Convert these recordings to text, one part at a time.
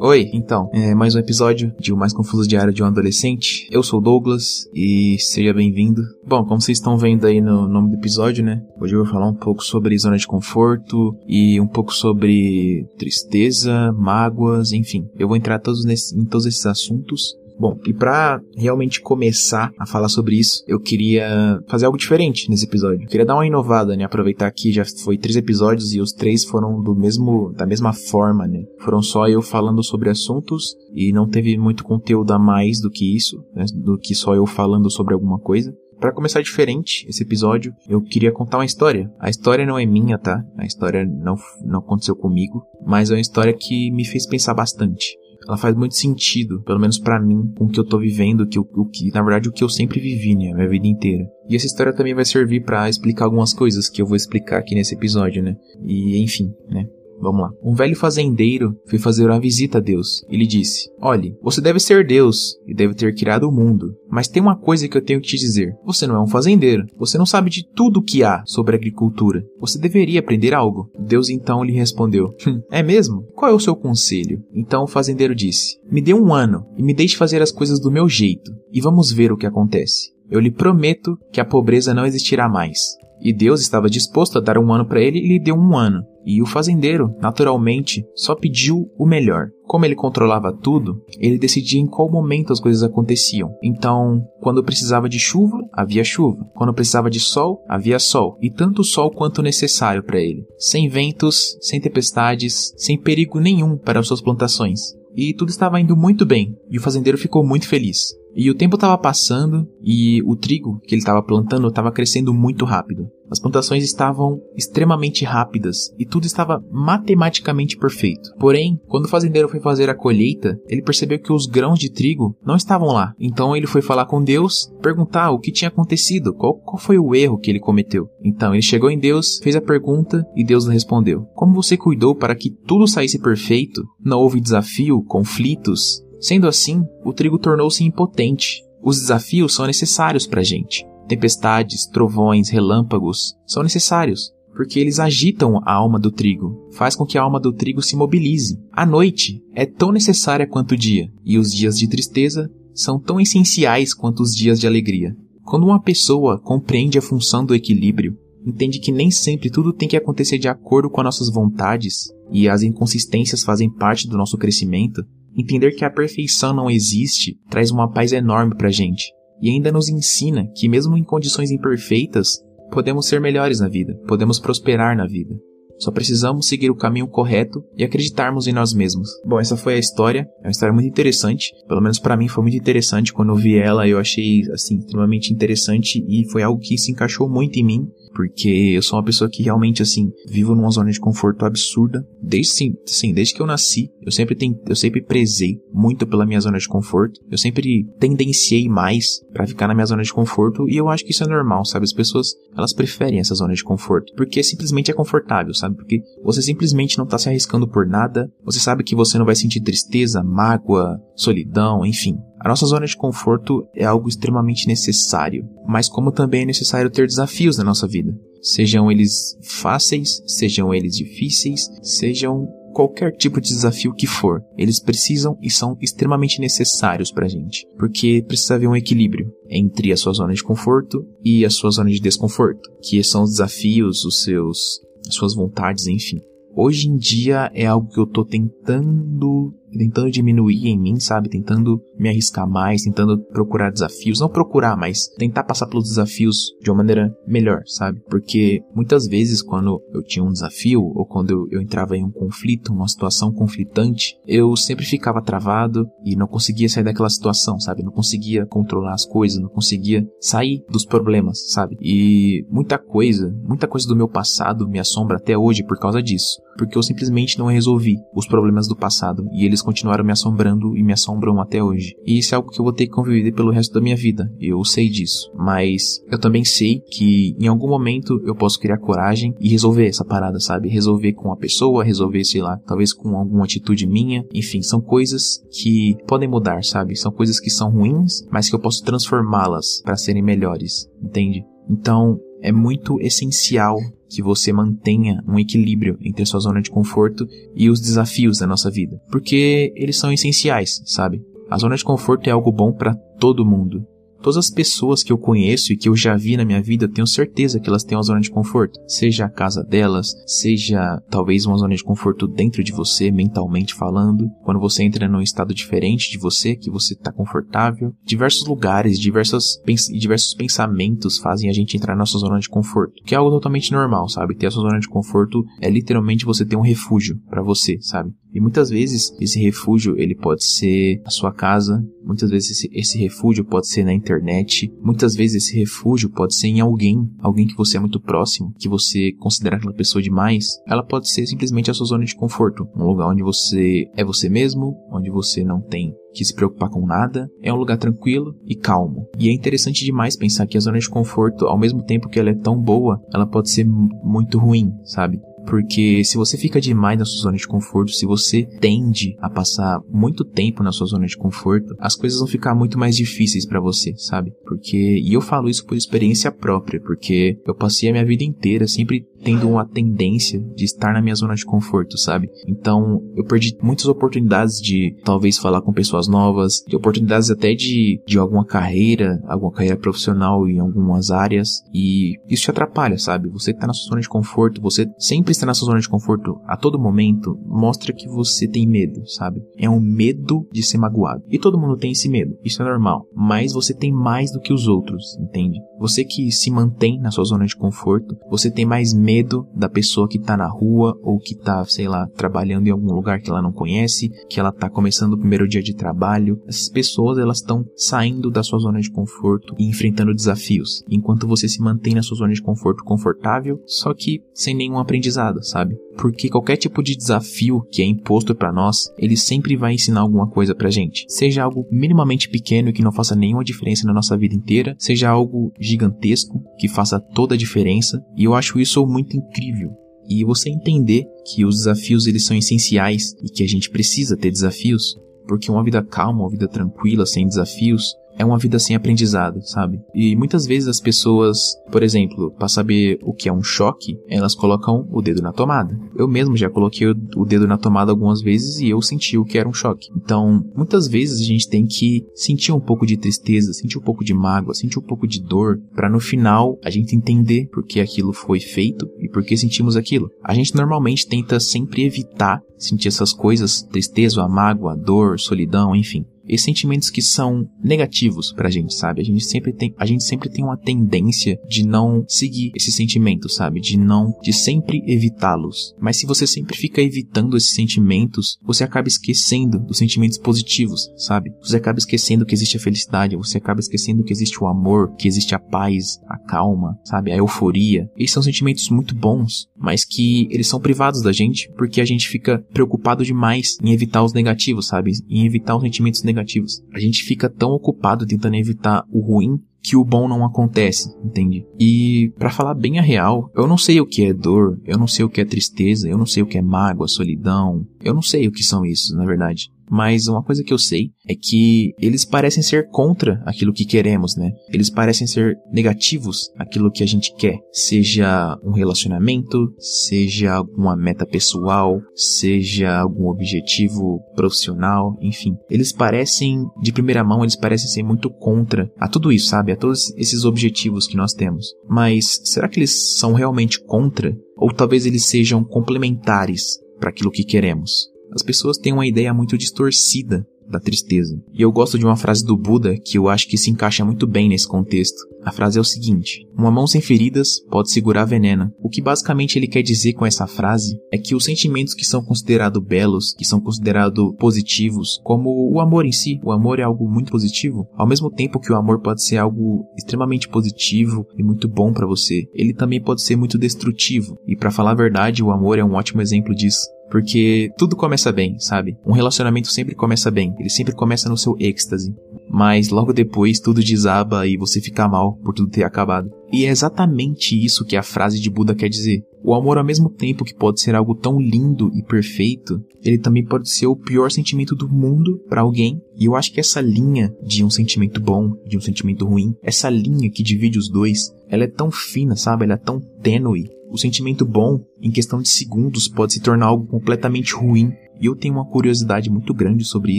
Oi, então, é mais um episódio de O Mais Confuso Diário de um Adolescente. Eu sou Douglas e seja bem-vindo. Bom, como vocês estão vendo aí no nome do episódio, né? Hoje eu vou falar um pouco sobre zona de conforto e um pouco sobre tristeza, mágoas, enfim. Eu vou entrar todos nesse, em todos esses assuntos Bom, e para realmente começar a falar sobre isso, eu queria fazer algo diferente nesse episódio. Eu queria dar uma inovada, né? Aproveitar que já foi três episódios e os três foram do mesmo, da mesma forma, né? Foram só eu falando sobre assuntos e não teve muito conteúdo a mais do que isso, né? do que só eu falando sobre alguma coisa. Para começar diferente esse episódio, eu queria contar uma história. A história não é minha, tá? A história não, não aconteceu comigo, mas é uma história que me fez pensar bastante ela faz muito sentido, pelo menos para mim, com o que eu tô vivendo, que o, que na verdade o que eu sempre vivi, né, minha vida inteira. E essa história também vai servir para explicar algumas coisas que eu vou explicar aqui nesse episódio, né? E enfim, né? Vamos lá. Um velho fazendeiro foi fazer uma visita a Deus. Ele disse: Olhe, você deve ser Deus e deve ter criado o mundo. Mas tem uma coisa que eu tenho que te dizer: você não é um fazendeiro. Você não sabe de tudo o que há sobre agricultura. Você deveria aprender algo. Deus então lhe respondeu: hum, É mesmo? Qual é o seu conselho? Então o fazendeiro disse: Me dê um ano e me deixe fazer as coisas do meu jeito, e vamos ver o que acontece. Eu lhe prometo que a pobreza não existirá mais. E Deus estava disposto a dar um ano para ele e lhe deu um ano. E o fazendeiro, naturalmente, só pediu o melhor. Como ele controlava tudo, ele decidia em qual momento as coisas aconteciam. Então, quando precisava de chuva, havia chuva. Quando precisava de sol, havia sol. E tanto sol quanto necessário para ele. Sem ventos, sem tempestades, sem perigo nenhum para as suas plantações. E tudo estava indo muito bem, e o fazendeiro ficou muito feliz. E o tempo estava passando e o trigo que ele estava plantando estava crescendo muito rápido. As plantações estavam extremamente rápidas e tudo estava matematicamente perfeito. Porém, quando o fazendeiro foi fazer a colheita, ele percebeu que os grãos de trigo não estavam lá. Então ele foi falar com Deus, perguntar o que tinha acontecido, qual, qual foi o erro que ele cometeu. Então ele chegou em Deus, fez a pergunta e Deus respondeu: Como você cuidou para que tudo saísse perfeito? Não houve desafio, conflitos, Sendo assim, o trigo tornou-se impotente. Os desafios são necessários para a gente. Tempestades, trovões, relâmpagos são necessários, porque eles agitam a alma do trigo, faz com que a alma do trigo se mobilize. A noite é tão necessária quanto o dia, e os dias de tristeza são tão essenciais quanto os dias de alegria. Quando uma pessoa compreende a função do equilíbrio, entende que nem sempre tudo tem que acontecer de acordo com as nossas vontades e as inconsistências fazem parte do nosso crescimento, Entender que a perfeição não existe traz uma paz enorme pra gente e ainda nos ensina que, mesmo em condições imperfeitas, podemos ser melhores na vida, podemos prosperar na vida. Só precisamos seguir o caminho correto e acreditarmos em nós mesmos. Bom, essa foi a história. É uma história muito interessante. Pelo menos para mim foi muito interessante. Quando eu vi ela, eu achei assim extremamente interessante e foi algo que se encaixou muito em mim porque eu sou uma pessoa que realmente, assim, vivo numa zona de conforto absurda. Desde, sim, assim, desde que eu nasci, eu sempre, tem, eu sempre prezei muito pela minha zona de conforto. Eu sempre tendenciei mais para ficar na minha zona de conforto e eu acho que isso é normal, sabe? As pessoas, elas preferem essa zona de conforto porque simplesmente é confortável, sabe? Porque você simplesmente não tá se arriscando por nada, você sabe que você não vai sentir tristeza, mágoa, solidão, enfim. A nossa zona de conforto é algo extremamente necessário, mas como também é necessário ter desafios na nossa vida. Sejam eles fáceis, sejam eles difíceis, sejam qualquer tipo de desafio que for, eles precisam e são extremamente necessários pra gente, porque precisa haver um equilíbrio entre a sua zona de conforto e a sua zona de desconforto, que são os desafios, os seus, as suas vontades, enfim. Hoje em dia é algo que eu tô tentando tentando diminuir em mim, sabe? Tentando me arriscar mais, tentando procurar desafios. Não procurar, mas tentar passar pelos desafios de uma maneira melhor, sabe? Porque muitas vezes quando eu tinha um desafio ou quando eu, entrava em um conflito, uma situação conflitante, eu sempre ficava travado e não conseguia sair daquela situação, sabe? Não conseguia controlar as coisas, não conseguia sair dos problemas, sabe? E muita coisa, muita coisa do meu passado me assombra até hoje por causa disso. Porque eu simplesmente não resolvi os problemas do passado e eles continuaram me assombrando e me assombram até hoje. E isso é algo que eu vou ter que conviver pelo resto da minha vida. Eu sei disso. Mas eu também sei que em algum momento eu posso criar coragem e resolver essa parada, sabe? Resolver com a pessoa, resolver, sei lá, talvez com alguma atitude minha. Enfim, são coisas que podem mudar, sabe? São coisas que são ruins, mas que eu posso transformá-las para serem melhores, entende? Então, é muito essencial que você mantenha um equilíbrio entre a sua zona de conforto e os desafios da nossa vida, porque eles são essenciais, sabe? A zona de conforto é algo bom para todo mundo. Todas as pessoas que eu conheço e que eu já vi na minha vida, tenho certeza que elas têm uma zona de conforto. Seja a casa delas, seja talvez uma zona de conforto dentro de você, mentalmente falando. Quando você entra num estado diferente de você, que você está confortável. Diversos lugares, diversos, pens diversos pensamentos fazem a gente entrar na nossa zona de conforto. Que é algo totalmente normal, sabe? Ter a sua zona de conforto é literalmente você ter um refúgio para você, sabe? E muitas vezes esse refúgio ele pode ser a sua casa, muitas vezes esse, refúgio pode ser na internet, muitas vezes esse refúgio pode ser em alguém, alguém que você é muito próximo, que você considera aquela pessoa demais. Ela pode ser simplesmente a sua zona de conforto, um lugar onde você é você mesmo, onde você não tem que se preocupar com nada, é um lugar tranquilo e calmo. E é interessante demais pensar que a zona de conforto, ao mesmo tempo que ela é tão boa, ela pode ser muito ruim, sabe? Porque se você fica demais na sua zona de conforto, se você tende a passar muito tempo na sua zona de conforto, as coisas vão ficar muito mais difíceis para você, sabe? Porque, e eu falo isso por experiência própria, porque eu passei a minha vida inteira sempre tendo uma tendência de estar na minha zona de conforto, sabe? Então, eu perdi muitas oportunidades de talvez falar com pessoas novas, de oportunidades até de, de alguma carreira, alguma carreira profissional em algumas áreas, e isso te atrapalha, sabe? Você que tá na sua zona de conforto, você sempre está na sua zona de conforto a todo momento, mostra que você tem medo, sabe? É um medo de ser magoado. E todo mundo tem esse medo, isso é normal. Mas você tem mais do que os outros, entende? Você que se mantém na sua zona de conforto, você tem mais medo medo da pessoa que tá na rua ou que tá, sei lá, trabalhando em algum lugar que ela não conhece, que ela tá começando o primeiro dia de trabalho. Essas pessoas, elas estão saindo da sua zona de conforto e enfrentando desafios, enquanto você se mantém na sua zona de conforto confortável, só que sem nenhum aprendizado, sabe? porque qualquer tipo de desafio que é imposto para nós, ele sempre vai ensinar alguma coisa pra gente. Seja algo minimamente pequeno e que não faça nenhuma diferença na nossa vida inteira, seja algo gigantesco que faça toda a diferença, e eu acho isso muito incrível. E você entender que os desafios eles são essenciais e que a gente precisa ter desafios, porque uma vida calma, uma vida tranquila, sem desafios, é uma vida sem aprendizado, sabe? E muitas vezes as pessoas, por exemplo, para saber o que é um choque, elas colocam o dedo na tomada. Eu mesmo já coloquei o dedo na tomada algumas vezes e eu senti o que era um choque. Então, muitas vezes a gente tem que sentir um pouco de tristeza, sentir um pouco de mágoa, sentir um pouco de dor, para no final a gente entender por que aquilo foi feito e por que sentimos aquilo. A gente normalmente tenta sempre evitar sentir essas coisas, tristeza, mágoa, dor, solidão, enfim e sentimentos que são negativos pra gente, sabe? A gente sempre tem, a gente sempre tem uma tendência de não seguir esses sentimentos, sabe? De não, de sempre evitá-los. Mas se você sempre fica evitando esses sentimentos, você acaba esquecendo dos sentimentos positivos, sabe? Você acaba esquecendo que existe a felicidade, você acaba esquecendo que existe o amor, que existe a paz, a calma, sabe? A euforia. Esses são sentimentos muito bons, mas que eles são privados da gente porque a gente fica preocupado demais em evitar os negativos, sabe? Em evitar os sentimentos negativos. A gente fica tão ocupado tentando evitar o ruim que o bom não acontece, entende? E para falar bem a real, eu não sei o que é dor, eu não sei o que é tristeza, eu não sei o que é mágoa, solidão, eu não sei o que são isso, na verdade. Mas uma coisa que eu sei é que eles parecem ser contra aquilo que queremos, né? Eles parecem ser negativos aquilo que a gente quer, seja um relacionamento, seja alguma meta pessoal, seja algum objetivo profissional, enfim. Eles parecem, de primeira mão, eles parecem ser muito contra a tudo isso, sabe? A todos esses objetivos que nós temos. Mas será que eles são realmente contra? Ou talvez eles sejam complementares para aquilo que queremos? As pessoas têm uma ideia muito distorcida da tristeza. E eu gosto de uma frase do Buda que eu acho que se encaixa muito bem nesse contexto. A frase é o seguinte: Uma mão sem feridas pode segurar veneno. O que basicamente ele quer dizer com essa frase é que os sentimentos que são considerados belos, que são considerados positivos, como o amor em si, o amor é algo muito positivo, ao mesmo tempo que o amor pode ser algo extremamente positivo e muito bom para você, ele também pode ser muito destrutivo. E para falar a verdade, o amor é um ótimo exemplo disso. Porque tudo começa bem, sabe? Um relacionamento sempre começa bem. Ele sempre começa no seu êxtase. Mas logo depois tudo desaba e você fica mal por tudo ter acabado. E é exatamente isso que a frase de Buda quer dizer. O amor, ao mesmo tempo que pode ser algo tão lindo e perfeito, ele também pode ser o pior sentimento do mundo para alguém. E eu acho que essa linha de um sentimento bom, de um sentimento ruim, essa linha que divide os dois, ela é tão fina, sabe? Ela é tão tênue. O sentimento bom, em questão de segundos, pode se tornar algo completamente ruim e eu tenho uma curiosidade muito grande sobre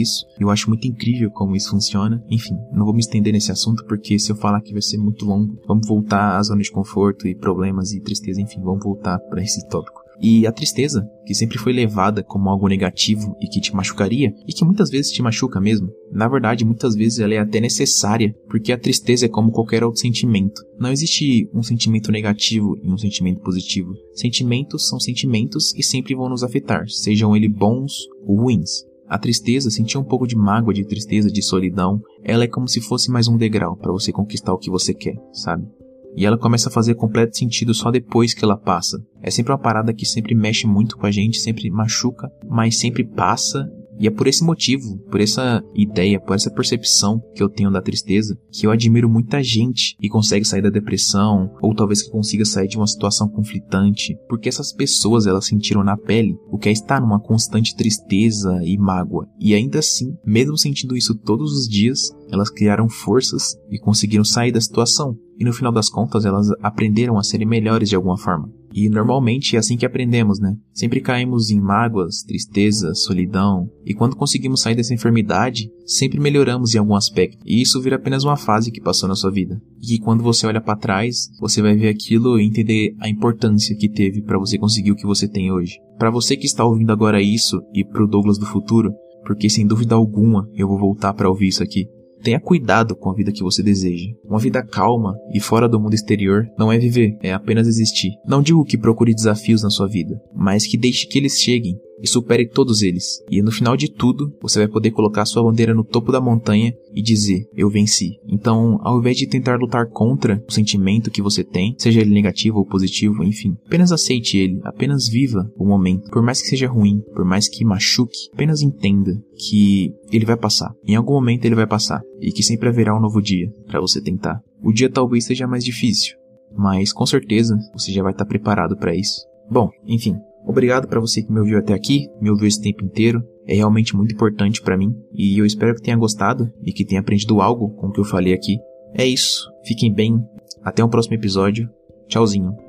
isso. Eu acho muito incrível como isso funciona. Enfim, não vou me estender nesse assunto porque se eu falar aqui vai ser muito longo. Vamos voltar à zona de conforto e problemas e tristeza, enfim, vamos voltar para esse tópico. E a tristeza, que sempre foi levada como algo negativo e que te machucaria, e que muitas vezes te machuca mesmo, na verdade, muitas vezes ela é até necessária, porque a tristeza é como qualquer outro sentimento. Não existe um sentimento negativo e um sentimento positivo. Sentimentos são sentimentos e sempre vão nos afetar, sejam eles bons ou ruins. A tristeza, sentir um pouco de mágoa, de tristeza, de solidão, ela é como se fosse mais um degrau para você conquistar o que você quer, sabe? E ela começa a fazer completo sentido só depois que ela passa. É sempre uma parada que sempre mexe muito com a gente, sempre machuca, mas sempre passa e é por esse motivo, por essa ideia, por essa percepção que eu tenho da tristeza, que eu admiro muita gente que consegue sair da depressão, ou talvez que consiga sair de uma situação conflitante, porque essas pessoas elas sentiram na pele o que é estar numa constante tristeza e mágoa. E ainda assim, mesmo sentindo isso todos os dias, elas criaram forças e conseguiram sair da situação. E no final das contas, elas aprenderam a serem melhores de alguma forma. E normalmente é assim que aprendemos, né? Sempre caímos em mágoas, tristeza, solidão, e quando conseguimos sair dessa enfermidade, sempre melhoramos em algum aspecto. E isso vira apenas uma fase que passou na sua vida. E que quando você olha para trás, você vai ver aquilo e entender a importância que teve para você conseguir o que você tem hoje. Para você que está ouvindo agora isso e pro Douglas do futuro, porque sem dúvida alguma eu vou voltar para ouvir isso aqui. Tenha cuidado com a vida que você deseja. Uma vida calma e fora do mundo exterior não é viver, é apenas existir. Não digo que procure desafios na sua vida, mas que deixe que eles cheguem e supere todos eles. E no final de tudo, você vai poder colocar sua bandeira no topo da montanha e dizer: Eu venci. Então, ao invés de tentar lutar contra o sentimento que você tem, seja ele negativo ou positivo, enfim, apenas aceite ele, apenas viva o momento. Por mais que seja ruim, por mais que machuque, apenas entenda que ele vai passar. Em algum momento ele vai passar e que sempre haverá um novo dia para você tentar. O dia talvez seja mais difícil, mas com certeza você já vai estar preparado para isso. Bom, enfim, Obrigado para você que me ouviu até aqui, me ouviu esse tempo inteiro. É realmente muito importante para mim e eu espero que tenha gostado e que tenha aprendido algo com o que eu falei aqui. É isso. Fiquem bem. Até o um próximo episódio. Tchauzinho.